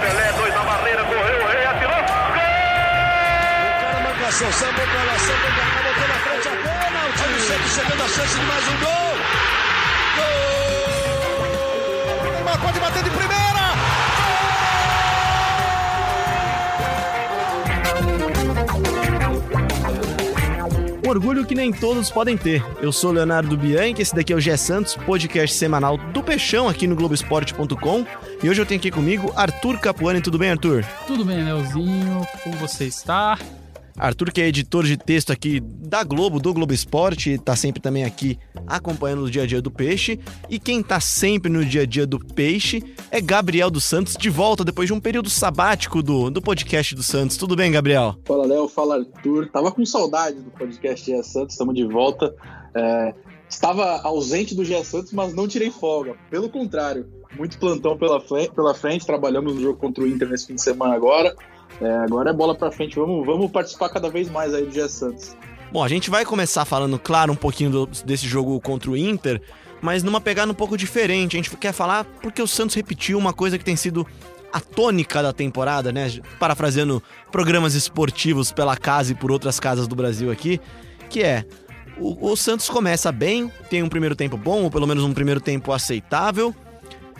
Pelé, dois na barreira, correu, o rei atirou. Gol! O cara sambou pra lá, sambou pra cá, botou na frente a pênalti. Olha o Santos chegando a chance de mais um gol. Gol! O Neymar pode bater de primeira. Orgulho que nem todos podem ter. Eu sou Leonardo Bianchi, esse daqui é o Gé Santos, podcast semanal do Peixão aqui no Globoesporte.com. E hoje eu tenho aqui comigo Arthur Capuani. Tudo bem, Arthur? Tudo bem, Leozinho? Como você está? Arthur, que é editor de texto aqui da Globo, do Globo Esporte, tá sempre também aqui acompanhando o dia a dia do peixe. E quem tá sempre no dia a dia do peixe é Gabriel dos Santos, de volta depois de um período sabático do, do podcast do Santos. Tudo bem, Gabriel? Fala, Léo. Fala, Arthur. Tava com saudade do podcast Gia Santos, estamos de volta. É, estava ausente do Gia Santos, mas não tirei folga. Pelo contrário, muito plantão pela pela frente. Trabalhamos no jogo contra o Inter nesse fim de semana agora. É, agora é bola pra frente. Vamos, vamos participar cada vez mais aí do Gia Santos. Bom, a gente vai começar falando, claro, um pouquinho do- desse jogo contra o Inter, mas numa pegada um pouco diferente. A gente quer falar porque o Santos repetiu uma coisa que tem sido a tônica da temporada, né? Parafraseando programas esportivos pela casa e por outras casas do Brasil aqui, que é o, o Santos começa bem, tem um primeiro tempo bom, ou pelo menos um primeiro tempo aceitável.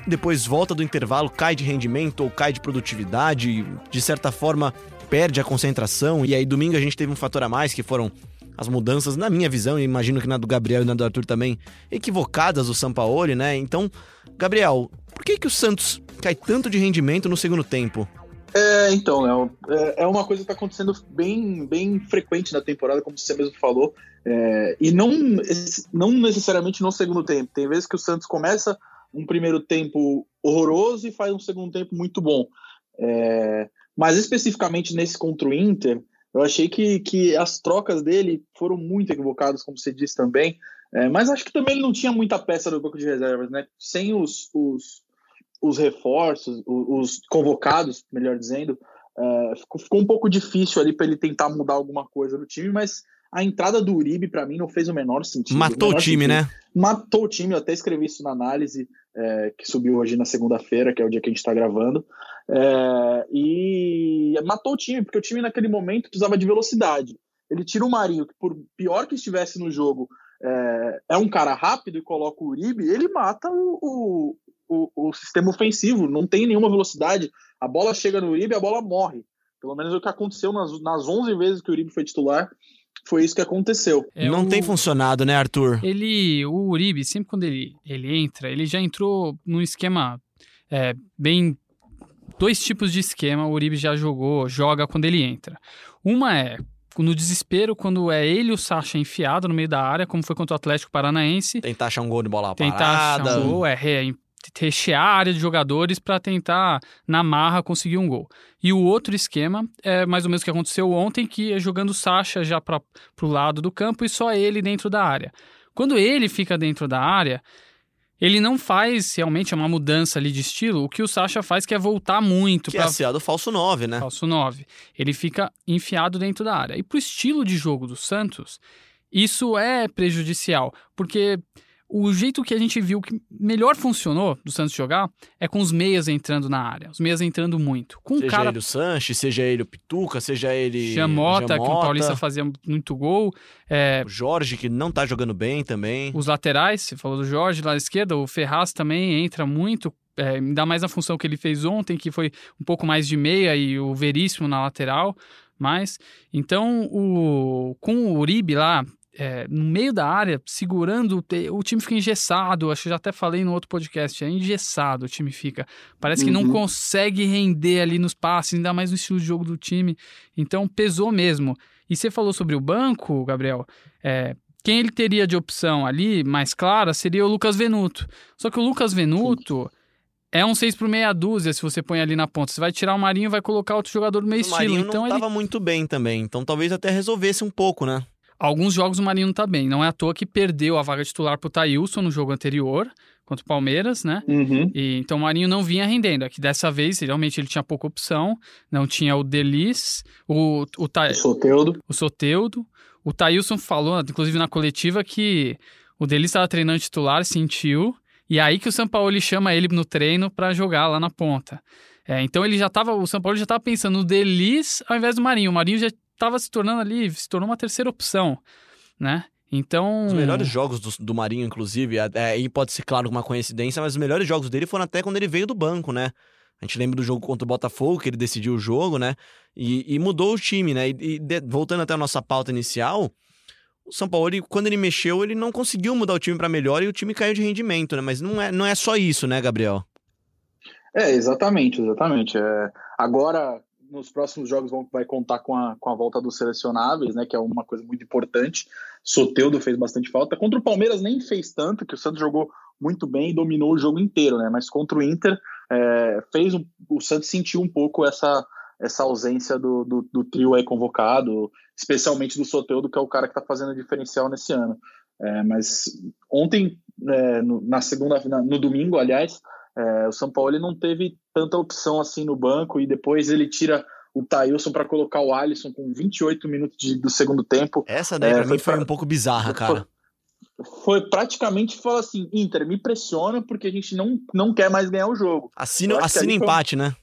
Depois volta do intervalo, cai de rendimento ou cai de produtividade, de certa forma perde a concentração. E aí domingo a gente teve um fator a mais que foram as mudanças, na minha visão, e imagino que na do Gabriel e na do Arthur também, equivocadas do Sampaoli, né? Então, Gabriel, por que, que o Santos cai tanto de rendimento no segundo tempo? É, então, Léo, é, é uma coisa que tá acontecendo bem, bem frequente na temporada, como você mesmo falou. É, e não, não necessariamente no segundo tempo. Tem vezes que o Santos começa um primeiro tempo horroroso e faz um segundo tempo muito bom. É, mas especificamente nesse contra o Inter, eu achei que, que as trocas dele foram muito equivocadas, como você disse também. É, mas acho que também ele não tinha muita peça no banco de reservas, né? Sem os, os, os reforços, os, os convocados, melhor dizendo, é, ficou, ficou um pouco difícil ali para ele tentar mudar alguma coisa no time, mas a entrada do Uribe, para mim, não fez o menor sentido. Matou o menor time, sentido. né? Matou o time, eu até escrevi isso na análise é, que subiu hoje na segunda-feira, que é o dia que a gente está gravando. É, e matou o time, porque o time naquele momento precisava de velocidade. Ele tira o Marinho, que por pior que estivesse no jogo, é, é um cara rápido e coloca o Uribe, ele mata o, o, o, o sistema ofensivo, não tem nenhuma velocidade. A bola chega no Uribe, a bola morre. Pelo menos é o que aconteceu nas, nas 11 vezes que o Uribe foi titular, foi isso que aconteceu. É não o- tem funcionado, né, Arthur? Ele, o Uribe, sempre quando ele, ele entra, ele já entrou num esquema é, bem. Dois tipos de esquema o Uribe já jogou, joga quando ele entra. Uma é no desespero, quando é ele e o Sacha enfiado no meio da área, como foi contra o Atlético Paranaense. Tentar achar um gol de bola tentar parada. achar um gol, é, re- rechear a área de jogadores para tentar, na marra, conseguir um gol. E o outro esquema é mais ou menos o que aconteceu ontem, que é jogando o Sacha já para o lado do campo e só ele dentro da área. Quando ele fica dentro da área, ele não faz realmente uma mudança ali de estilo. O que o Sacha faz que é voltar muito Que é para a do falso 9, né? falso 9. Ele fica enfiado dentro da área. E pro estilo de jogo do Santos, isso é prejudicial, porque o jeito que a gente viu que melhor funcionou do Santos jogar é com os meias entrando na área, os meias entrando muito. Com Seja cara ele o Sanches, seja ele o Pituca, seja ele Jamota, que o Paulista fazia muito gol, é, o Jorge, que não tá jogando bem também. os laterais, você falou do Jorge lá à esquerda, o Ferraz também entra muito, é, ainda mais na função que ele fez ontem, que foi um pouco mais de meia e o Veríssimo na lateral. Mas, então, o, com o Uribe lá, é, no meio da área, segurando, o time fica engessado. Acho que já até falei no outro podcast, é engessado o time fica. Parece que não Uhum. consegue render ali nos passes, ainda mais no estilo de jogo do time. Então, pesou mesmo. E você falou sobre o banco, Gabriel. É, quem ele teria de opção ali, mais clara, seria o Lucas Venuto. Só que o Lucas Venuto é um 6 por meia dúzia se você põe ali na ponta. Você vai tirar o Marinho e vai colocar outro jogador do meio o estilo. Marinho Então não ele tava muito bem também, então talvez até resolvesse um pouco, né? Alguns jogos o Marinho não tá bem. Não é à toa que perdeu a vaga titular pro Thailson no jogo anterior, contra o Palmeiras, né? Uhum. E, então o Marinho não vinha rendendo. Aqui dessa vez, realmente, ele tinha pouca opção. Não tinha o Delis, o, o, Tha- O Soteudo. o Soteudo. O Thailson falou, inclusive na coletiva, que O Delis estava treinando titular, sentiu, e aí que o São Paulo chama ele no treino para jogar lá na ponta. É, então ele já estava, o São Paulo já estava pensando no Delis ao invés do Marinho. O Marinho já estava se tornando ali, se tornou uma terceira opção, né? Então. Os melhores jogos do, do Marinho, inclusive, é, aí pode ser, claro, uma coincidência, mas os melhores jogos dele foram até quando ele veio do banco, né? A gente lembra do jogo contra o Botafogo, que ele decidiu o jogo, né? E, e mudou o time, né? E, e de, voltando até a nossa pauta inicial, o São Paulo, ele, quando ele mexeu, ele não conseguiu mudar o time para melhor e o time caiu de rendimento, né? Mas não é, não é só isso, né, Gabriel? É, exatamente, exatamente. É, agora, nos próximos jogos vão, vai contar com a, com a volta dos selecionáveis, né? Que é uma coisa muito importante. Soteudo fez bastante falta. Contra o Palmeiras nem fez tanto, que o Santos jogou muito bem e dominou o jogo inteiro, né? Mas contra o Inter é, fez um, o Santos sentiu um pouco essa essa ausência do, do, do, trio aí convocado, especialmente do Soteudo, que é o cara que está fazendo diferencial nesse ano. É, mas ontem, é, no, na segunda, na, no domingo, aliás, é, o São Paulo ele não teve tanta opção assim no banco e depois ele tira o Thailson para colocar o Alisson com 28 minutos de, do segundo tempo. Essa daí pra mim foi, um pouco bizarra, cara. Foi, foi praticamente falar assim: Inter, me pressiona porque a gente não, não quer mais ganhar o jogo. Assina, assina empate, foi... né?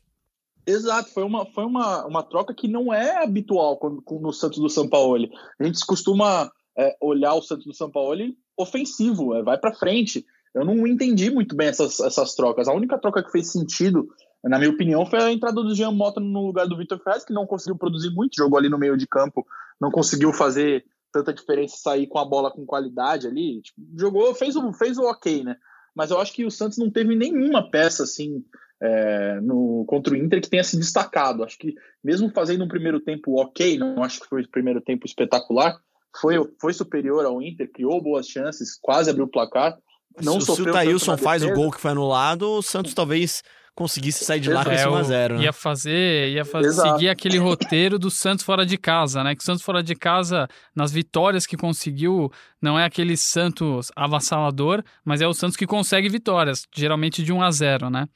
Exato, foi uma, foi uma, uma troca que não é habitual quando, no Santos do São Paulo. A gente costuma é, olhar o Santos do São Paulo ofensivo, é, vai para frente. Eu não entendi muito bem essas, essas trocas. A única troca que fez sentido, na minha opinião, foi a entrada do Jean Mota no lugar do Vitor Ferraz, que não conseguiu produzir muito, jogou ali no meio de campo, não conseguiu fazer tanta diferença sair com a bola com qualidade ali. Tipo, jogou, fez o, fez o ok, né? Mas eu acho que o Santos não teve nenhuma peça assim é, no, contra o Inter que tenha se destacado. Acho que mesmo fazendo um primeiro tempo ok, não acho que foi o primeiro tempo espetacular, foi, foi superior ao Inter, criou boas chances, quase abriu o placar. Não se, se o Thailson faz o gol que foi anulado, o Santos talvez conseguisse sair de lá com esse 1x0. É, né? Ia fazer, ia fazer seguir aquele roteiro do Santos fora de casa, né? Que o Santos fora de casa, nas vitórias que conseguiu, não é aquele Santos avassalador, mas é o Santos que consegue vitórias, geralmente de 1 a 0 né?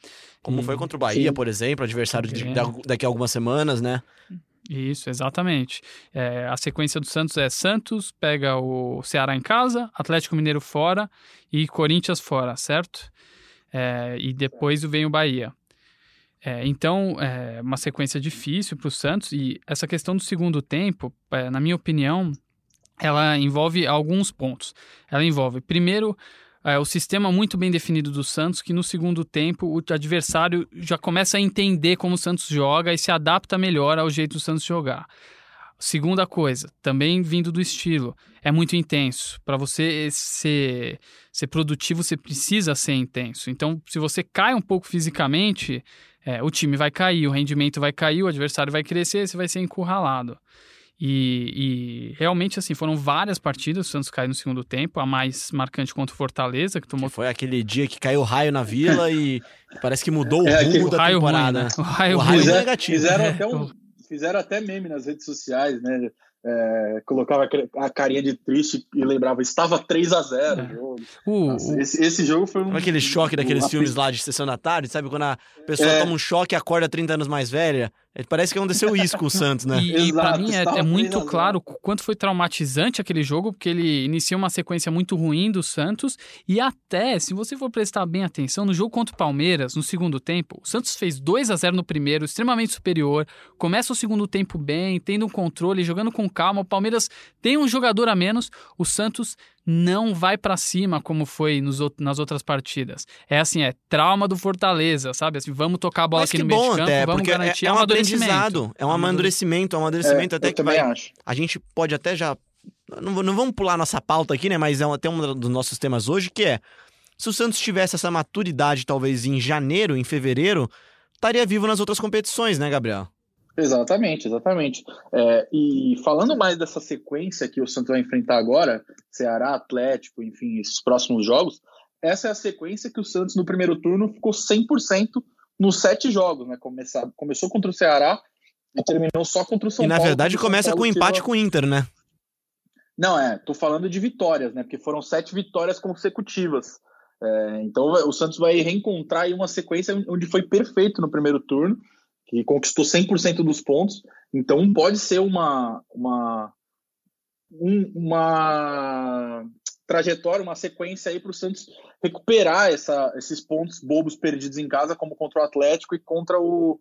Como e... foi contra o Bahia, Sim. por exemplo, adversário de, daqui a algumas semanas, né? Isso, exatamente. É, a sequência do Santos é Santos, pega o Ceará em casa, Atlético Mineiro fora e Corinthians fora, certo? É, e depois vem o Bahia. É, então, é uma sequência difícil para o Santos. E essa questão do segundo tempo, é, na minha opinião, ela envolve alguns pontos. Ela envolve, primeiro, é, o sistema muito bem definido do Santos, que no segundo tempo o adversário já começa a entender como o Santos joga e se adapta melhor ao jeito do Santos jogar. Segunda coisa, também vindo do estilo, é muito intenso. Para você ser, ser produtivo, você precisa ser intenso. Então, se você cai um pouco fisicamente, é, o time vai cair, o rendimento vai cair, o adversário vai crescer, você vai ser encurralado. E, e, realmente, assim, foram várias partidas. O Santos caiu no segundo tempo, a mais marcante contra o Fortaleza, que tomou. Que foi aquele dia que caiu raio na vila e parece que mudou é, o rumo da raio temporada. Ruim, né? O raio, o raio ruim. negativo. Fizeram até um, fizeram até meme nas redes sociais, né? É, colocava a carinha de triste e lembrava, estava 3 a 0 é. uh, Nossa, uh, esse, esse, jogo foi um. aquele choque daqueles filmes lá de sessão da tarde, sabe? Quando a pessoa é. toma um choque e acorda 30 anos mais velha. É, parece que aconteceu isso com o Santos, né? E, e para mim é, é muito claro o quanto foi traumatizante aquele jogo, porque ele inicia uma sequência muito ruim do Santos. E até, se você for prestar bem atenção, no jogo contra o Palmeiras, no segundo tempo, o Santos fez 2 a 0 no primeiro, extremamente superior. Começa o segundo tempo bem, tendo um controle, jogando com calma. O Palmeiras tem um jogador a menos, o Santos não vai para cima como foi nos, nas outras partidas. É assim, é trauma do Fortaleza, sabe? Assim, vamos tocar a bola Mas aqui no meio de campo, até, vamos garantir é, é um aprendizado, é um amadurecimento, é um amadurecimento é, até que vai, acho. a gente pode até já não, não vamos pular nossa pauta aqui, né? Mas é até um dos nossos temas hoje que é se o Santos tivesse essa maturidade talvez em janeiro, em fevereiro, estaria vivo nas outras competições, né, Gabriel? Exatamente, exatamente. É, e falando mais dessa sequência que o Santos vai enfrentar agora, Ceará, Atlético, enfim, esses próximos jogos, essa é a sequência que o Santos no primeiro turno ficou 100% nos sete jogos, né? Começar, começou contra o Ceará e terminou só contra o São Paulo. E na verdade começa com um empate tirou... com o Inter, né? Não, é, tô falando de vitórias, né? Porque foram sete vitórias consecutivas. É, então o Santos vai reencontrar aí uma sequência onde foi perfeito no primeiro turno que conquistou 100% dos pontos. Então pode ser uma, uma, um, uma trajetória, uma sequência aí para o Santos recuperar essa, esses pontos bobos perdidos em casa, como contra o Atlético e contra o,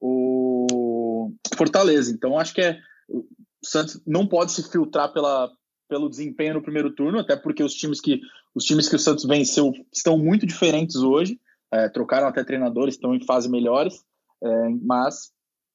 o Fortaleza. Então, acho que é, o Santos não pode se filtrar pela, pelo desempenho no primeiro turno, até porque os times que, os times que o Santos venceu estão muito diferentes hoje, é, trocaram até treinadores, estão em fase melhores, é, mas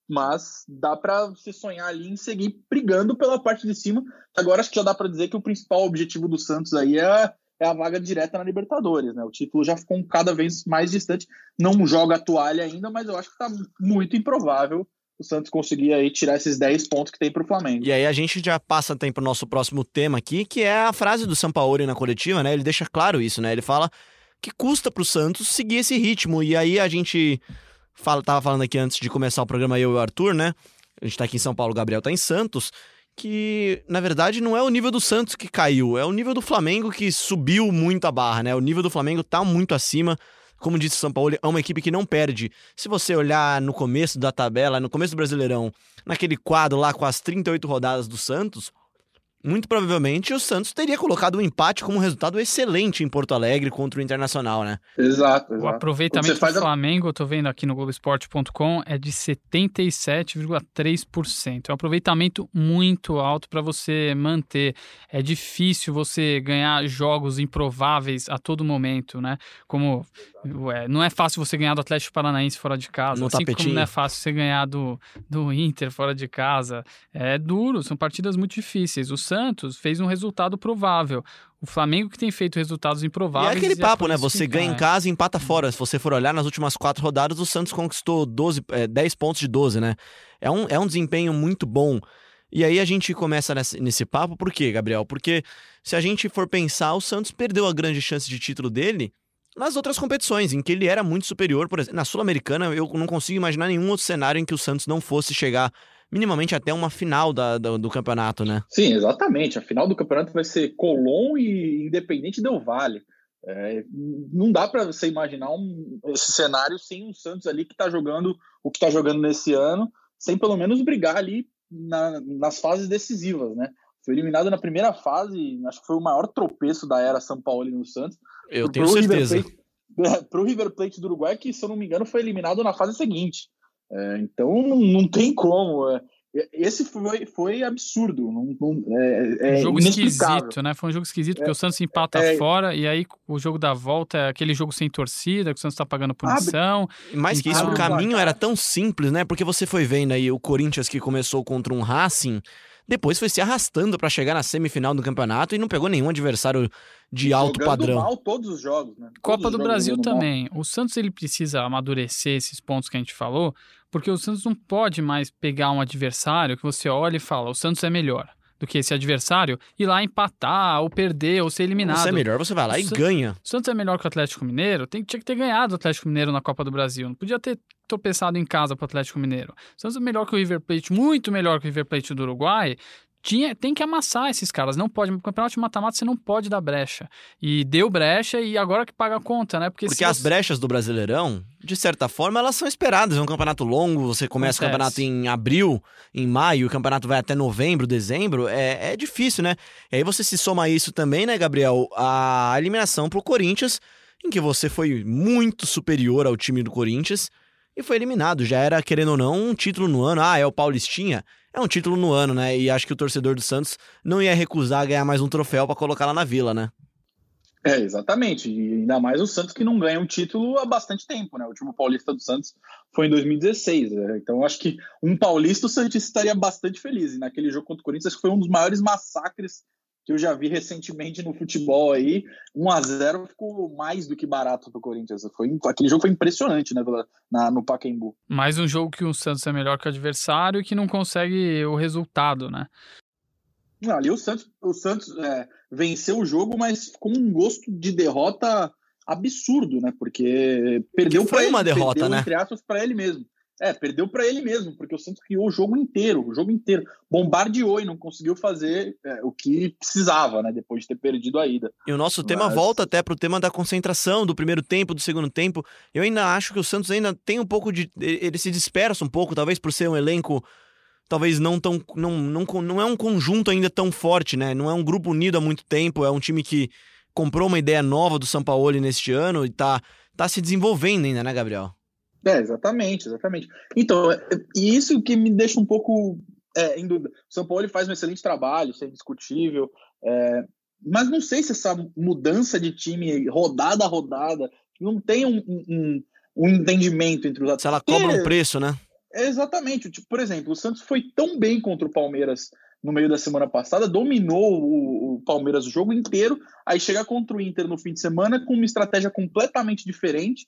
mas dá para se sonhar ali em seguir brigando pela parte de cima. Agora acho que já dá para dizer que o principal objetivo do Santos aí é, é, a vaga direta na Libertadores, né? O título já ficou cada vez mais distante. Não joga a toalha ainda, mas eu acho que está muito improvável o Santos conseguir aí tirar esses 10 pontos que tem para o Flamengo. E aí a gente já passa tempo para o nosso próximo tema aqui, que é a frase do Sampaoli na coletiva, né? Ele deixa claro isso, né? Ele fala que custa para o Santos seguir esse ritmo. E aí a gente fala, tava falando aqui antes de começar o programa, eu e o Arthur, né? A gente tá aqui em São Paulo, o Gabriel tá em Santos. Que, na verdade, não é o nível do Santos que caiu, é o nível do Flamengo que subiu muito a barra, né? O nível do Flamengo tá muito acima. Como disse o São Paulo, é uma equipe que não perde. Se você olhar no começo da tabela, no começo do Brasileirão, naquele quadro lá com as 38 rodadas do Santos, muito provavelmente o Santos teria colocado um empate como um resultado excelente em Porto Alegre contra o Internacional, né? Exato. exato. O aproveitamento do Flamengo, eu tô vendo aqui no Globoesporte.com, é de 77,3%. É um aproveitamento muito alto para você manter. É difícil você ganhar jogos improváveis a todo momento, né? Como Ué, não é fácil você ganhar do Atlético Paranaense fora de casa, no assim tapetinho. como não é fácil você ganhar do, do Inter fora de casa. É duro, são partidas muito difíceis. O Santos fez um resultado provável. O Flamengo que tem feito resultados improváveis. E é aquele e papo, é né? Você que, ganha em é. casa e empata fora. Se você for olhar nas últimas quatro rodadas, o Santos conquistou 12, é, 10 pontos de 12, né? É um, é um desempenho muito bom. E aí a gente começa nesse, nesse papo, por quê, Gabriel? Porque se a gente for pensar, o Santos perdeu a grande chance de título dele nas outras competições, em que ele era muito superior. Por exemplo, na Sul-Americana, eu não consigo imaginar nenhum outro cenário em que o Santos não fosse chegar minimamente até uma final da, do, do campeonato, né? Sim, exatamente. A final do campeonato vai ser Colón e Independente Del Vale. É, não dá para você imaginar um, esse cenário sem o Santos ali que está jogando o que está jogando nesse ano, sem pelo menos brigar ali na, nas fases decisivas, né? Foi eliminado na primeira fase, acho que foi o maior tropeço da era São Paulo no Santos. Eu tenho certeza. Para o River Plate do Uruguai, que se eu não me engano foi eliminado na fase seguinte. É, então não, não, tem como. É, esse foi, foi absurdo. Não, não, é, é um jogo esquisito, né? Foi um jogo esquisito, porque É, o Santos empata é. fora, e aí o jogo da volta é aquele jogo sem torcida, que o Santos tá pagando punição. E Mais que isso, Então- o caminho era tão simples, né? Porque você foi vendo aí o Corinthians que começou contra um Racing, depois foi se arrastando pra chegar na semifinal do campeonato e não pegou nenhum adversário de alto Jogando padrão. mal todos os jogos, né? Todos Copa do jogos Brasil jogando mal. também. O Santos ele precisa amadurecer esses pontos que a gente falou, porque o Santos não pode mais pegar um adversário que você olha e fala, o Santos é melhor do que esse adversário, ir lá empatar, ou perder, ou ser eliminado. Você é melhor, você vai lá e Sa- ganha. O Santos é melhor que o Atlético Mineiro, tem, tinha que ter ganhado o Atlético Mineiro na Copa do Brasil. Não podia ter tropeçado em casa pro Atlético Mineiro. O Santos é melhor que o River Plate, muito melhor que o River Plate do Uruguai. Tinha, tem que amassar esses caras. Não pode. No campeonato de mata-mata você não pode dar brecha. E deu brecha e agora que paga a conta, né? Porque, Porque as você- brechas do Brasileirão, de certa forma, elas são esperadas. É um campeonato longo, você começa o Acontece. campeonato em abril, em maio, o campeonato vai até novembro, dezembro. É, é difícil, né? E aí você se soma a isso também, né, Gabriel? A eliminação pro Corinthians, em que você foi muito superior ao time do Corinthians e foi eliminado. Já era, querendo ou não, um título no ano. Ah, é o Paulistinha? É um título no ano, né? E acho que o torcedor do Santos não ia recusar ganhar mais um troféu pra colocar lá na vila, né? É, exatamente. E ainda mais o Santos que não ganha um título há bastante tempo, né? O último paulista do Santos foi em 2016. né? Então acho que um paulista o Santista estaria bastante feliz. E naquele jogo contra o Corinthians acho que foi um dos maiores massacres que eu já vi recentemente no futebol aí. 1 a 0 ficou mais do que barato pro Corinthians. Foi, aquele jogo foi impressionante, né, na, no Pacaembu. Mais um jogo que o Santos é melhor que o adversário e que não consegue o resultado, né? Ali o Santos, o Santos é, venceu o jogo, mas com um gosto de derrota absurdo, né? Porque perdeu foi pra uma ele, derrota, perdeu, né? Entre aspas, para ele mesmo. É, perdeu para ele mesmo, porque o Santos criou o jogo inteiro, o jogo inteiro. Bombardeou e não conseguiu fazer é, o que precisava, né? Depois de ter perdido a ida. E o nosso tema Mas- volta até pro tema da concentração do primeiro tempo, do segundo tempo. Eu ainda acho que o Santos ainda tem um pouco de. Ele se dispersa um pouco, talvez por ser um elenco talvez não tão. Não, não, não é um conjunto ainda tão forte, né? Não é um grupo unido há muito tempo, é um time que comprou uma ideia nova do São Paulo neste ano e tá, tá se desenvolvendo ainda, né, Gabriel? É, exatamente, exatamente. Então, é, e isso que me deixa um pouco é, em dúvida. O São Paulo faz um excelente trabalho, isso é indiscutível, é, mas não sei se essa mudança de time rodada a rodada não tem um, um, um entendimento entre os atletas. Se ela cobra um preço, né? Exatamente. Tipo, por exemplo, o Santos foi tão bem contra o Palmeiras no meio da semana passada, dominou o, o, Palmeiras o jogo inteiro, aí chega contra o Inter no fim de semana com uma estratégia completamente diferente,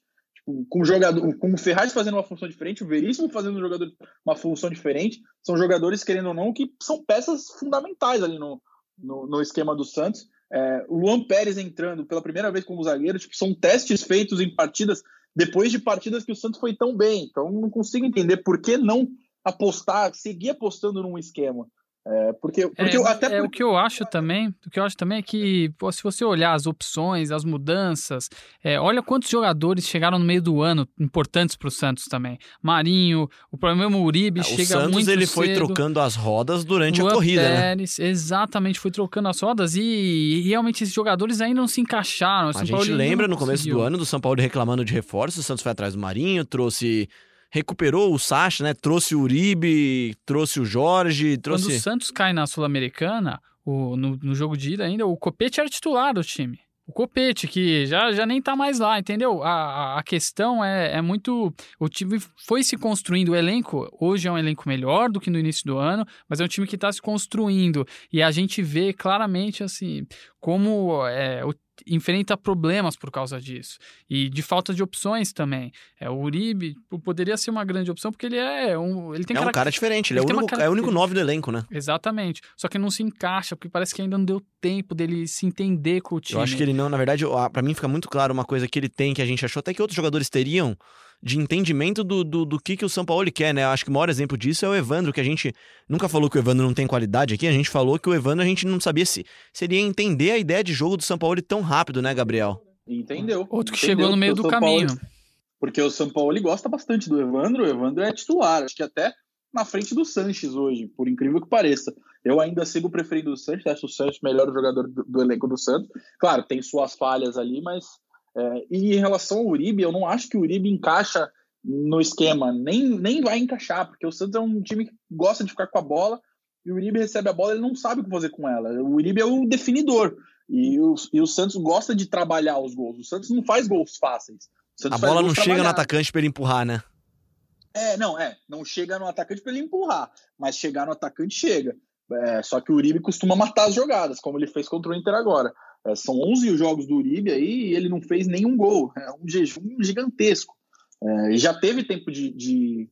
com o jogador, com o Ferraz fazendo uma função diferente, o Veríssimo fazendo um jogador, uma função diferente, são jogadores, querendo ou não, que são peças fundamentais ali no, no, no esquema do Santos. É, o Luan Pérez entrando pela primeira vez como zagueiro, tipo, são testes feitos em partidas depois de partidas que o Santos foi tão bem. Então não consigo entender por que não apostar, seguir apostando num esquema. É, porque, porque é, até é, o que eu acho também, o que eu acho também é que pô, se você olhar as opções, as mudanças, é, olha quantos jogadores chegaram no meio do ano importantes para o Santos também. Marinho, o problema Uribe é, chega o Santos, muito ele cedo. foi trocando as rodas durante Luan a corrida, Pérez, né? Exatamente, foi trocando as rodas e, e, realmente esses jogadores ainda não se encaixaram. a gente lembra no começo do ano do São Paulo reclamando de reforços, o Santos foi atrás do Marinho, trouxe recuperou o Sacha, né? Trouxe o Uribe, trouxe o Jorge, trouxe... Quando o Santos cai na Sul-Americana, no, no jogo de ida ainda, o Copete era titular do time. O Copete, que já, já nem tá mais lá, entendeu? A, a questão é, é muito. O time foi se construindo. O elenco hoje é um elenco melhor do que no início do ano, mas é um time que está se construindo. E a gente vê claramente, assim, como é, o enfrenta problemas por causa disso. E de falta de opções também. É, o Uribe poderia ser uma grande opção porque ele é um. Ele tem é um cara diferente, ele, ele é, o único, é o único nove do elenco, né? Exatamente. Só que não se encaixa, porque parece que ainda não deu tempo dele se entender com o time. Eu acho que ele não, na verdade, para mim fica muito claro uma coisa que ele tem, que a gente achou até que outros jogadores teriam de entendimento do, do, do, que, que o São Paulo quer, né? Eu acho que o maior exemplo disso é o Evandro, que a gente nunca falou que o Evandro não tem qualidade aqui, a gente falou que o Evandro a gente não sabia se seria entender a ideia de jogo do São Paulo tão rápido, né, Gabriel? Entendeu. Outro que Entendeu, chegou no meio do caminho. Paulo, porque o São Paulo gosta bastante do Evandro, o Evandro é titular, acho que até na frente do Sanches hoje, por incrível que pareça. Eu ainda sigo preferindo o Sanches, acho o Sanches melhor jogador do, do elenco do Santos. Claro, tem suas falhas ali, mas é, e em relação ao Uribe, eu não acho que o Uribe encaixa no esquema, nem, nem vai encaixar, porque o Santos é um time que gosta de ficar com a bola e o Uribe recebe a bola, ele não sabe o que fazer com ela. O Uribe é o definidor e o, e o Santos gosta de trabalhar os gols. O Santos não faz gols fáceis. a bola não chega no atacante para ele empurrar, né? É, não, é. Não chega no atacante para ele empurrar, mas chegar no atacante chega. É, só que o Uribe costuma matar as jogadas, como ele fez contra o Inter agora. É, são 11 os jogos do Uribe aí e ele não fez nenhum gol. É um jejum gigantesco. É, e já teve tempo de, de,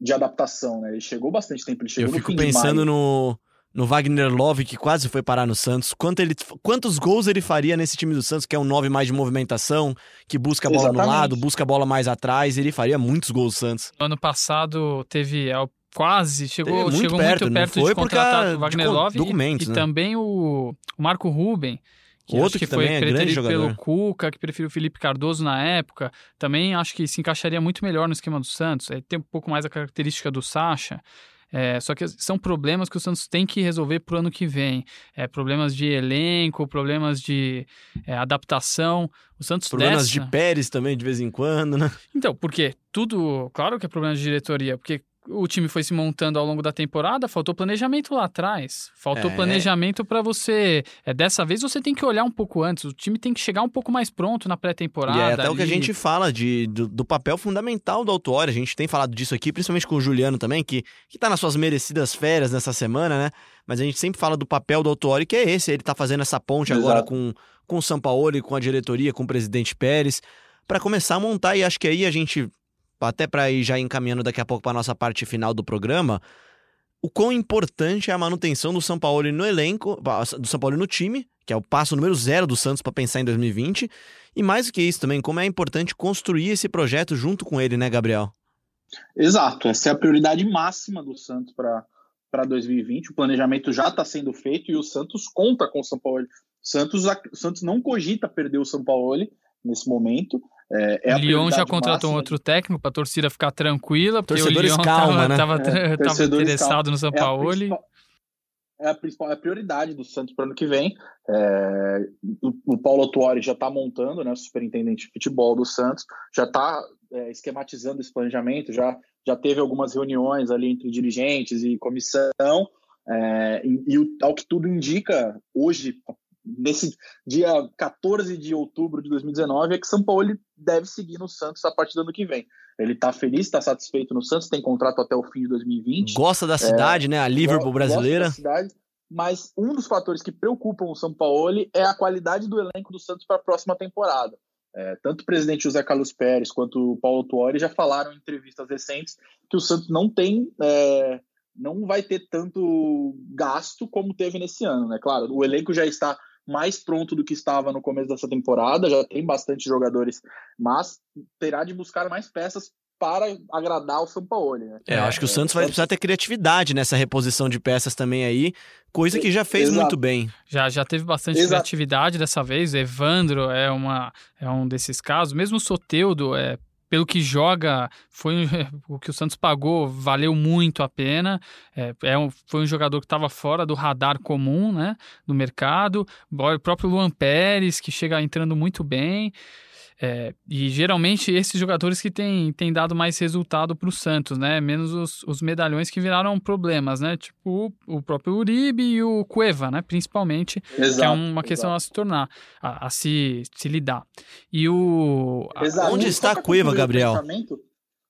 de, adaptação, né? Ele chegou bastante tempo. Ele chegou Eu fico pensando no, no Wagner Love, que quase foi parar no Santos. Quanto ele, quantos gols ele faria nesse time do Santos, que é um 9 mais de movimentação, que busca a bola Exatamente. no lado, busca a bola mais atrás. Ele faria muitos gols no Santos. Ano passado teve é, quase, chegou muito chegou perto, muito perto de contratar o Wagner Love e, né? e também o, o Marco Ruben que Outro que, que foi também é grande jogador. pelo Cuca, que preferiu o Felipe Cardoso na época, também acho que se encaixaria muito melhor no esquema do Santos. É, tem um pouco mais a característica do Sacha. É, só que são problemas que o Santos tem que resolver para o ano que vem. É, problemas de elenco, problemas de é, adaptação. O Santos Problemas dessa... de Pérez também, de vez em quando, né? Então, porque tudo. Claro que é problema de diretoria, porque o time foi se montando ao longo da temporada, faltou planejamento lá atrás. Faltou é. planejamento para você. É, dessa vez você tem que olhar um pouco antes. O time tem que chegar um pouco mais pronto na pré-temporada. É até ali. o que a gente fala de, do, do, papel fundamental do Autuori. A gente tem falado disso aqui, principalmente com o Juliano também, que, que tá nas suas merecidas férias nessa semana, né? Mas a gente sempre fala do papel do Autuori, que é esse. Ele tá fazendo essa ponte Exato. agora com, com o São Paulo, com a diretoria, com o presidente Pérez, para começar a montar. E acho que aí a gente até para ir já encaminhando daqui a pouco para nossa parte final do programa, o quão importante é a manutenção do São Paulo no elenco, do São Paulo no time, que é o passo número zero do Santos para pensar em 2020, e mais do que isso também, como é importante construir esse projeto junto com ele, né, Gabriel? Exato, essa é a prioridade máxima do Santos para 2020. O planejamento já está sendo feito e o Santos conta com o São Paulo. Santos, o Santos não cogita perder o São Paulo nesse momento. É, é Lyon já prioridade contratou um máxima. outro técnico para a torcida ficar tranquila, porque Torcedores o Lyon calma, tava, né? tava, É, interessado no São É Paulo. principal- É a principal é a prioridade do Santos para o ano que vem. É, o, o Paulo Tuori já está montando, né, o superintendente de futebol do Santos, já está esquematizando esse planejamento, já, já teve algumas reuniões ali entre dirigentes e comissão, é, e, e o- ao que tudo indica, hoje, nesse dia 14 de outubro de 2019, é que São Paulo deve seguir no Santos a partir do ano que vem. Ele está feliz, está satisfeito no Santos, tem contrato até o fim de 2020. Gosta da cidade, né? A Liverpool brasileira. da cidade, mas um dos fatores que preocupam o São Paulo é a qualidade do elenco do Santos para a próxima temporada. É, tanto o presidente José Carlos Pérez quanto o Paulo Tuori já falaram em entrevistas recentes que o Santos não tem, é, não vai ter tanto gasto como teve nesse ano, né? Claro, o elenco já está mais pronto do que estava no começo dessa temporada, já tem bastante jogadores, mas terá de buscar mais peças para agradar o São Paulo. Né? É, eu acho que o Santos vai precisar ter criatividade nessa reposição de peças também aí, coisa que já fez Exato. muito bem. Já, já teve bastante Exato. criatividade dessa vez. Evandro é, uma, é um desses casos. Mesmo o Soteudo, é, pelo que joga, foi um- o que o Santos pagou, valeu muito a pena. É, é um- foi um jogador que estava fora do radar comum né, do mercado. O próprio Luan Pérez, que chega entrando muito bem. É, e geralmente esses jogadores que têm, têm dado mais resultado para o Santos, né? Menos os, os medalhões que viraram problemas, né? Tipo o, o próprio Uribe e o Cueva, né? Principalmente, que é Exato, uma questão exato. a se tornar, a, a se, se lidar. E o. a- Exato. Onde está a Cueva, Gabriel?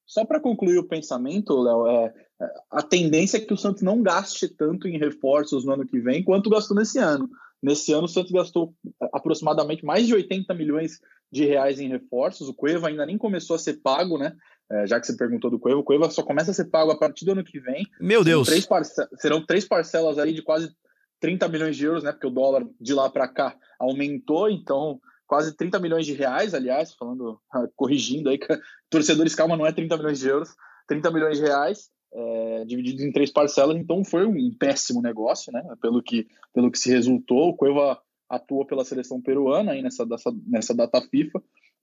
Só para concluir o pensamento, Léo, é, é, a tendência é que o Santos não gaste tanto em reforços no ano que vem quanto gastou nesse ano. Nesse ano, o Santos gastou aproximadamente mais de 80 milhões de reais em reforços. O Cueva ainda nem começou a ser pago, né? É, já que você perguntou do Cueva, o Cueva só começa a ser pago a partir do ano que vem. Meu Deus. três serão três parcelas aí de quase 30 milhões de euros, né? Porque o dólar de lá para cá aumentou, então quase 30 milhões de reais, aliás, falando, corrigindo aí, torcedores, calma, não é 30 milhões de euros, 30 milhões de reais, é, divididos em três parcelas, então foi um péssimo negócio, né? Pelo que, pelo que se resultou, o Cueva atuou pela seleção peruana aí nessa, dessa, nessa data FIFA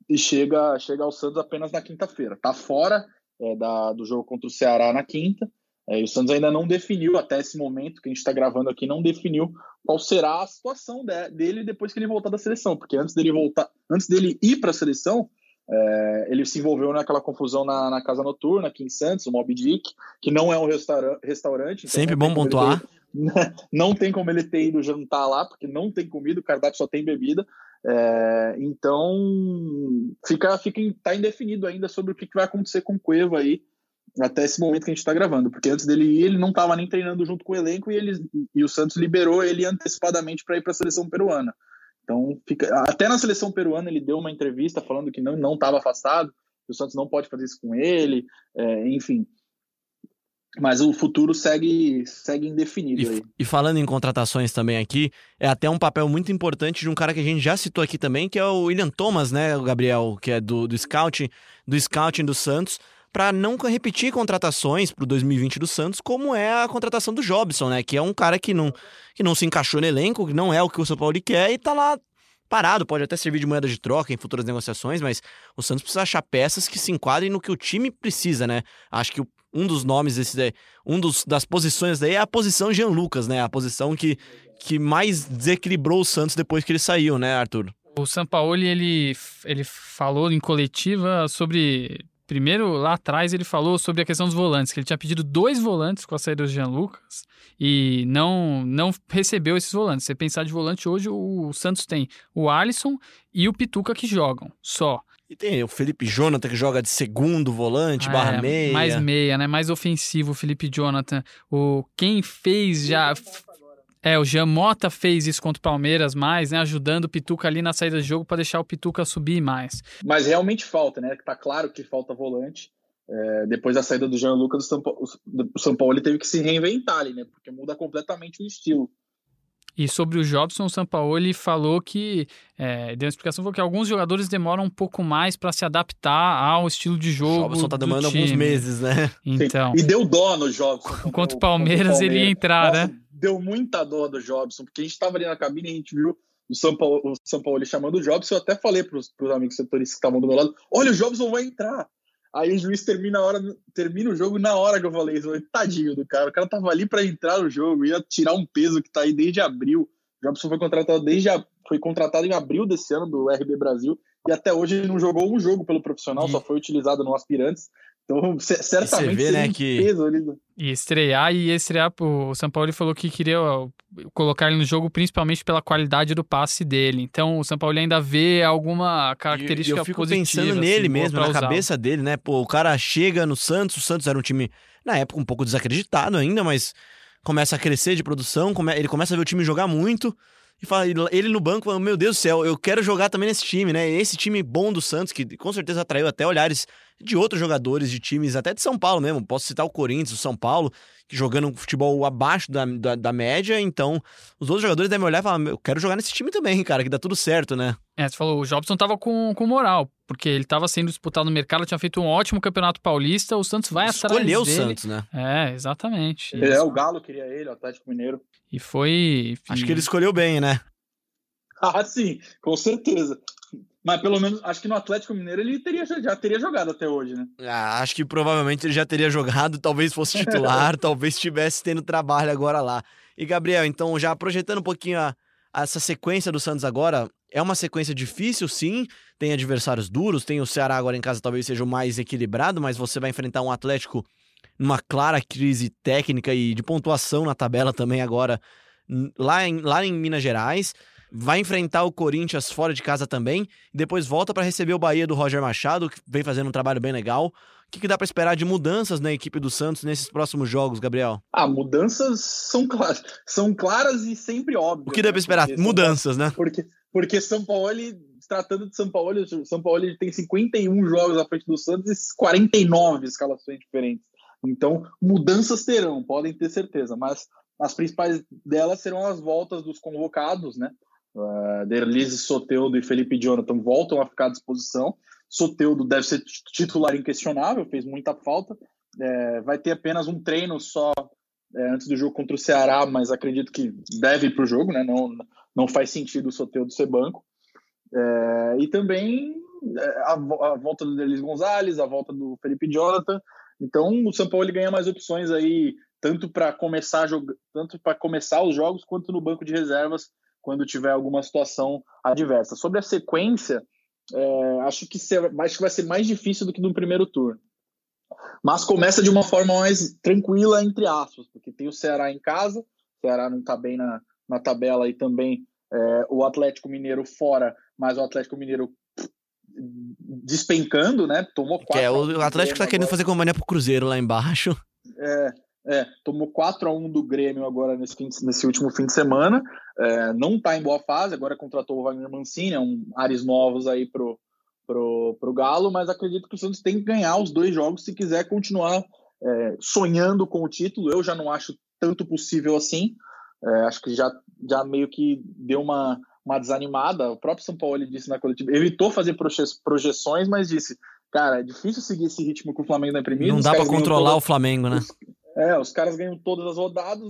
e chega, chega ao Santos apenas na quinta-feira. Tá fora é, da, do jogo contra o Ceará na quinta, é, e o Santos ainda não definiu, até esse momento que a gente está gravando aqui, não definiu qual será a situação de- dele depois que ele voltar da seleção. Porque antes dele voltar, antes dele ir para a seleção, é, ele se envolveu naquela confusão na, na casa noturna aqui em Santos, o Mob Dick, que não é um restaura- restaurante. então Sempre não bom pontuar. não tem como ele ter ido jantar lá, porque não tem comida, o cardápio só tem bebida. É, então, fica, fica, tá indefinido ainda sobre o que, que vai acontecer com o Cueva aí até esse momento que a gente está gravando, porque antes dele ir, ele não estava nem treinando junto com o elenco e, eles, e o Santos liberou ele antecipadamente para ir para a seleção peruana. Então, fica, até na seleção peruana ele deu uma entrevista falando que não não estava afastado, que o Santos não pode fazer isso com ele, é, enfim. Mas o futuro segue segue indefinido aí. E, e falando em contratações também aqui, é até um papel muito importante de um cara que a gente já citou aqui também, que é o William Thomas, né, o Gabriel, que é do, do scouting, do scouting do Santos, para não repetir contratações para o 2020 do Santos, como é a contratação do Jobson, né, que é um cara que não, que não se encaixou no elenco, que não é o que o São Paulo quer e tá lá parado, pode até servir de moeda de troca em futuras negociações, mas o Santos precisa achar peças que se enquadrem no que o time precisa, né? Acho que o- um dos nomes desse daí, um dos, das posições daí é a posição Jean Lucas, né? A posição que, que mais desequilibrou o Santos depois que ele saiu, né, Arthur? O Sampaoli, ele, ele falou em coletiva sobre. Primeiro, lá atrás, ele falou sobre a questão dos volantes, que ele tinha pedido dois volantes com a saída do Jean Lucas e não, não recebeu esses volantes. Se você pensar de volante, hoje o Santos tem o Alisson e o Pituca que jogam, só. E tem o Felipe Jonathan que joga de segundo volante, barra É, meia. Mais meia, né? Mais ofensivo, o Felipe Jonathan. O, quem fez já. É, o Jean Mota fez isso contra o Palmeiras mais, né? Ajudando o Pituca ali na saída de jogo para deixar o Pituca subir mais. Mas realmente falta, né? Tá claro que falta volante. É, depois da saída do Jean Lucas, o São Paulo, o São Paulo ele teve que se reinventar ali, né? Porque muda completamente o estilo. E sobre o Jobson, o Sampaoli falou que, é, deu uma explicação, falou que alguns jogadores demoram um pouco mais para se adaptar ao estilo de O jogo. Jobson tá do demorando alguns meses, né? Então, E deu dó no Jobson. Contra o Palmeiras, ele ia entrar, Nossa, né? Deu muita dó do Jobson, porque a gente tava ali na cabine e a gente viu do São Paulo, o São Paulo chamando o Jobson, eu até falei para os amigos setoristas que estavam do meu lado: olha, o Jobson vai entrar. Aí o juiz termina, a hora, termina o jogo na hora que eu falei isso. Tadinho do cara. O cara tava ali para entrar no jogo, ia tirar um peso que tá aí desde abril. O Jobson foi contratado desde a, foi contratado em abril desse ano do RB Brasil e até hoje ele não jogou um jogo pelo profissional, e... só foi utilizado no aspirantes. Então, certamente você vê, né, que... peso ali. E estrear, e estrear, o São Paulo falou que queria colocar ele no jogo principalmente pela qualidade do passe dele. Então, o São Paulo ainda vê alguma característica e eu fico positiva. pensando nele assim, mesmo, na cabeça dele, né? Pô, o cara chega no Santos, o Santos era um time, na época, um pouco desacreditado ainda, mas começa a crescer de produção, ele começa a ver o time jogar muito, e fala, ele no banco falando, meu Deus do céu, eu quero jogar também nesse time, né? Esse time bom do Santos, que com certeza atraiu até olhares de outros jogadores de times, até de São Paulo mesmo. Posso citar o Corinthians, o São Paulo, que jogando futebol abaixo da, da, da, média, então os outros jogadores devem olhar e falar, eu quero jogar nesse time também, cara, que dá tudo certo, né? É, você falou, o Jobson tava com, com moral, porque ele tava sendo disputado no mercado, tinha feito um ótimo campeonato paulista, o Santos vai Escolheu atrás dele. Escolheu o Santos, né? É, exatamente. É, o Galo queria ele, o Atlético Mineiro. E foi... Acho que ele escolheu bem, né? Ah, sim, com certeza. Mas pelo menos, acho que no Atlético Mineiro ele teria, já teria jogado até hoje, né? Ah, acho que provavelmente ele já teria jogado, talvez fosse titular, talvez estivesse tendo trabalho agora lá. E Gabriel, então já projetando um pouquinho a, a essa sequência do Santos agora, é uma sequência difícil, sim. Tem adversários duros, tem o Ceará agora em casa, talvez seja o mais equilibrado, mas você vai enfrentar um Atlético numa clara crise técnica e de pontuação na tabela também agora, lá em, lá em Minas Gerais vai enfrentar o Corinthians fora de casa também, depois volta para receber o Bahia do Roger Machado, que vem fazendo um trabalho bem legal. O que, que dá para esperar de mudanças na equipe do Santos nesses próximos jogos, Gabriel? Ah, mudanças são claras, são claras e sempre óbvias. O que dá para esperar? Porque mudanças, né? Porque, porque São Paulo, tratando de São Paulo, São Paulo tem 51 jogos à frente do Santos e 49 escalações diferentes. Então, mudanças terão, podem ter certeza, mas as principais delas serão as voltas dos convocados, né? Uh, Soteudo e Felipe Jonathan voltam a ficar à disposição. Soteudo deve ser titular inquestionável, fez muita falta. É, vai ter apenas um treino só é, antes do jogo contra o Ceará, mas acredito que deve ir para o jogo, né? Não, não faz sentido o Soteudo ser banco. É, e também é, a, a, volta do Delis Gonzalez, a volta do Felipe Jonathan. Então o São Paulo ganha mais opções aí, tanto para começar tanto para começar os jogos quanto no banco de reservas quando tiver alguma situação adversa. Sobre a sequência, é, acho, que ser, acho que vai ser mais difícil do que no primeiro turno. Mas começa de uma forma mais tranquila, entre aspas, porque tem o Ceará em casa, o Ceará não está bem na, na tabela e também é, o Atlético Mineiro fora, mas o Atlético Mineiro despencando, né? Tomou quatro. Que é, o Atlético está querendo fazer companhia pro Cruzeiro lá embaixo. É, é, tomou 4 a 1 do Grêmio agora nesse, fim, nesse último fim de semana. É, não está em boa fase, agora contratou o Wagner Mancini, é um ares novos aí pro, pro, pro Galo, mas acredito que o Santos tem que ganhar os dois jogos se quiser continuar é, sonhando com o título. Eu já não acho tanto possível assim. É, acho que já, já meio que deu uma, uma desanimada. O próprio São Paulo disse na coletiva, evitou fazer projeções, mas disse: cara, é difícil seguir esse ritmo com o Flamengo na primeira. Não dá para controlar toda... o Flamengo, né? Os, é, os caras ganham todas as rodadas,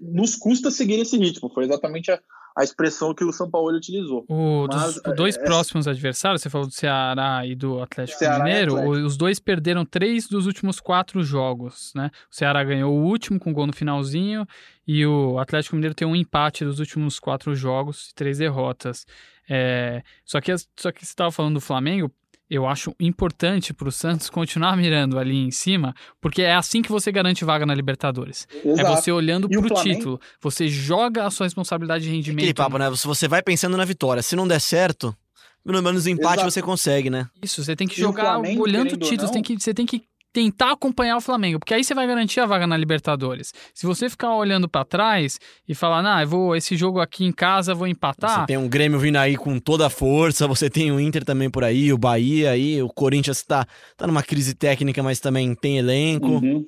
nos custa seguir esse ritmo. Foi exatamente a, a expressão que o São Paulo utilizou. O, Mas, dos dois é, é, próximos adversários, você falou do Ceará e do Atlético Ceará Mineiro, Atlético. os dois perderam três dos últimos quatro jogos, né? O Ceará ganhou o último com gol no finalzinho e o Atlético Mineiro tem um empate dos últimos quatro jogos e três derrotas. É, só, que, só que você estava falando do Flamengo, eu acho importante para o Santos continuar mirando ali em cima, porque é assim que você garante vaga na Libertadores. É Exato. É você olhando para o título. Você joga a sua responsabilidade de rendimento. Aquele papo, né? Você vai pensando na vitória. Se não der certo, pelo menos empate Exato. você consegue, né? Isso, você tem que jogar Flamengo, olhando o título. Você tem, que, você tem que tentar acompanhar o Flamengo, porque aí você vai garantir a vaga na Libertadores. Se você ficar olhando para trás e falar, nah, eu vou esse jogo aqui em casa vou empatar. Você tem um Grêmio vindo aí com toda a força, você tem o Inter também por aí, o Bahia aí, o Corinthians tá, tá numa crise técnica, mas também tem elenco. Uhum.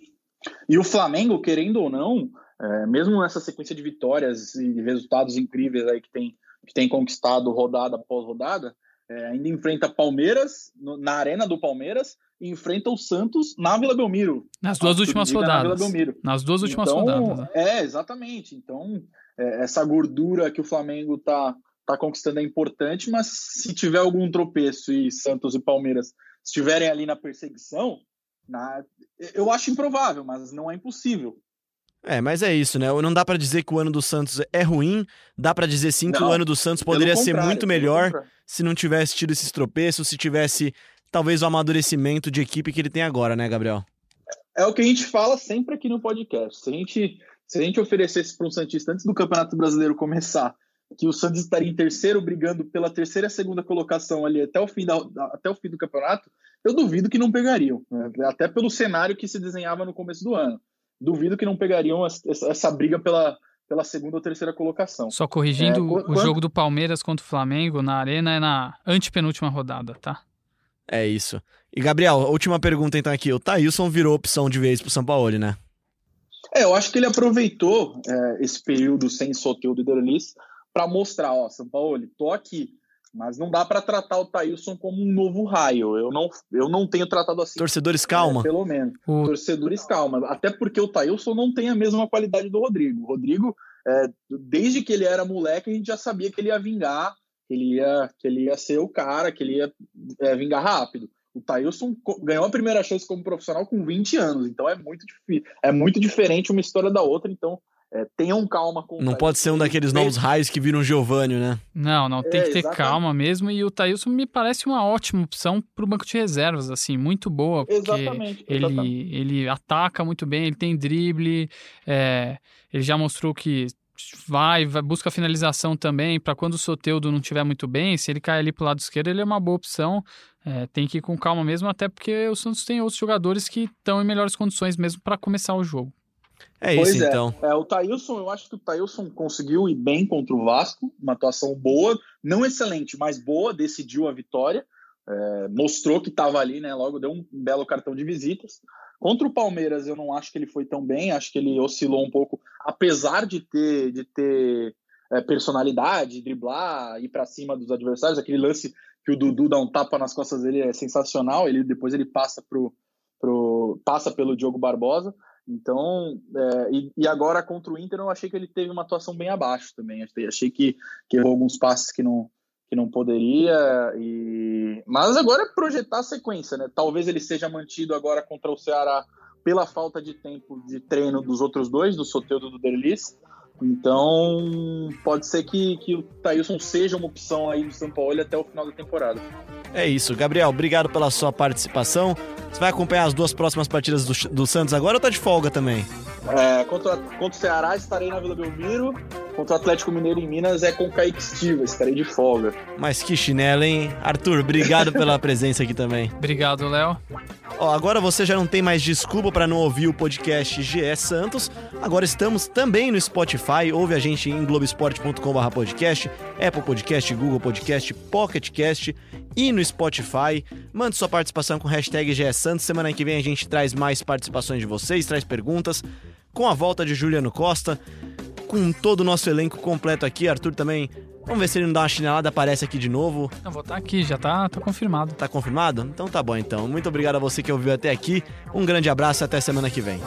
E o Flamengo, querendo ou não, é, mesmo nessa sequência de vitórias e resultados incríveis aí que tem, que tem conquistado rodada após rodada, é, ainda enfrenta Palmeiras no, na arena do Palmeiras enfrenta o Santos na Vila Belmiro. Nas duas últimas rodadas. Nas duas últimas então, rodadas. Né? É, exatamente. Então, é, essa gordura que o Flamengo tá, tá conquistando é importante, mas se tiver algum tropeço e Santos e Palmeiras estiverem ali na perseguição, na, eu acho improvável, mas não é impossível. É, mas é isso, né? Não dá para dizer que o ano do Santos é ruim, dá para dizer sim que Não, o ano do Santos poderia ser muito melhor se não tivesse tido esses tropeços, se tivesse talvez o amadurecimento de equipe que ele tem agora, né, Gabriel? É o que a gente fala sempre aqui no podcast. Se a gente, se a gente oferecesse para um Santista antes do Campeonato Brasileiro começar, que o Santos estaria em terceiro, brigando pela terceira e segunda colocação ali até o fim, da, até o fim do campeonato, eu duvido que não pegariam. né? Até pelo cenário que se desenhava no começo do ano. Duvido que não pegariam essa, essa briga pela, pela segunda ou terceira colocação. Só corrigindo, É, o quando- jogo do Palmeiras contra o Flamengo na Arena é na antepenúltima rodada, tá? É isso. E Gabriel, a última pergunta então aqui. O Thailson virou opção de vez pro São Paulo, né? É, eu acho que ele aproveitou é, esse período sem Soteldo e Derlis para mostrar, ó, São Paulo, tô aqui, mas não dá para tratar o Thailson como um novo raio. Eu não, eu não tenho tratado assim. Torcedores, calma. É, pelo menos. O, Torcedores, calma. Até porque o Thailson não tem a mesma qualidade do Rodrigo. O Rodrigo, é, desde que ele era moleque, a gente já sabia que ele ia vingar, que ele ia, que ele ia ser o cara, que ele ia é, vingar rápido. O Thailson co- ganhou a primeira chance como profissional com 20 anos, então é muito, difí- é muito diferente uma história da outra, então é, tenham calma com o Não pode ser um daqueles Ele- novos raios que viram Giovanni, né? não, não, tem É, que ter exatamente. calma mesmo. E o Thailson me parece uma ótima opção pro banco de reservas, assim, muito boa. Porque Exatamente. exatamente. Ele, ele ataca muito bem, ele tem drible, é, ele já mostrou que vai, vai busca finalização também, para quando o Soteudo não estiver muito bem, se ele cair ali pro lado esquerdo, ele é uma boa opção. É, tem que ir com calma mesmo, até porque o Santos tem outros jogadores que estão em melhores condições mesmo para começar o jogo. É Pois isso é. então. É, o Thailson, eu acho que o Thailson conseguiu ir bem contra o Vasco, uma atuação boa, não excelente, mas boa, decidiu a vitória, é, mostrou que estava ali, né? Logo deu um belo cartão de visitas. Contra o Palmeiras, eu não acho que ele foi tão bem, acho que ele oscilou um pouco, apesar de ter, de ter é, personalidade, driblar, ir para cima dos adversários, aquele lance que o Dudu dá um tapa nas costas dele é sensacional, ele depois ele passa pro, pro passa pelo Diogo Barbosa. Então, é, e, e agora contra o Inter, eu achei que ele teve uma atuação bem abaixo também. Achei, achei que, que errou alguns passes que não, que não poderia. E... Mas agora é projetar a sequência, né? Talvez ele seja mantido agora contra o Ceará pela falta de tempo de treino dos outros dois, do Soteldo e do Derlis. Então, pode ser que, que o Thailson seja uma opção aí do São Paulo até o final da temporada. É isso. Gabriel, obrigado pela sua participação. Você vai acompanhar as duas próximas partidas do, do Santos agora ou tá de folga também? É, contra, contra o Ceará estarei na Vila Belmiro. Contra o Atlético Mineiro em Minas é com o Kaique Estiva, estarei de folga. Mas que chinelo, hein? Arthur, obrigado pela presença aqui também. Obrigado, Léo. Ó, agora você já não tem mais desculpa para não ouvir o podcast GE Santos. Agora estamos também no Spotify. Ouve a gente em globesport.com.br podcast, Apple Podcast, Google Podcast, Pocket Cast e no Spotify. Mande sua participação com hashtag GE Santos. Semana que vem a gente traz mais participações de vocês, traz perguntas. Com a volta de Juliano Costa, com todo o nosso elenco completo aqui. Arthur também. Vamos ver se ele não dá uma chinelada, aparece aqui de novo. Eu vou estar aqui, já tá, tá confirmado. Tá confirmado? Então tá bom então. Muito obrigado a você que ouviu até aqui. Um grande abraço e até semana que vem.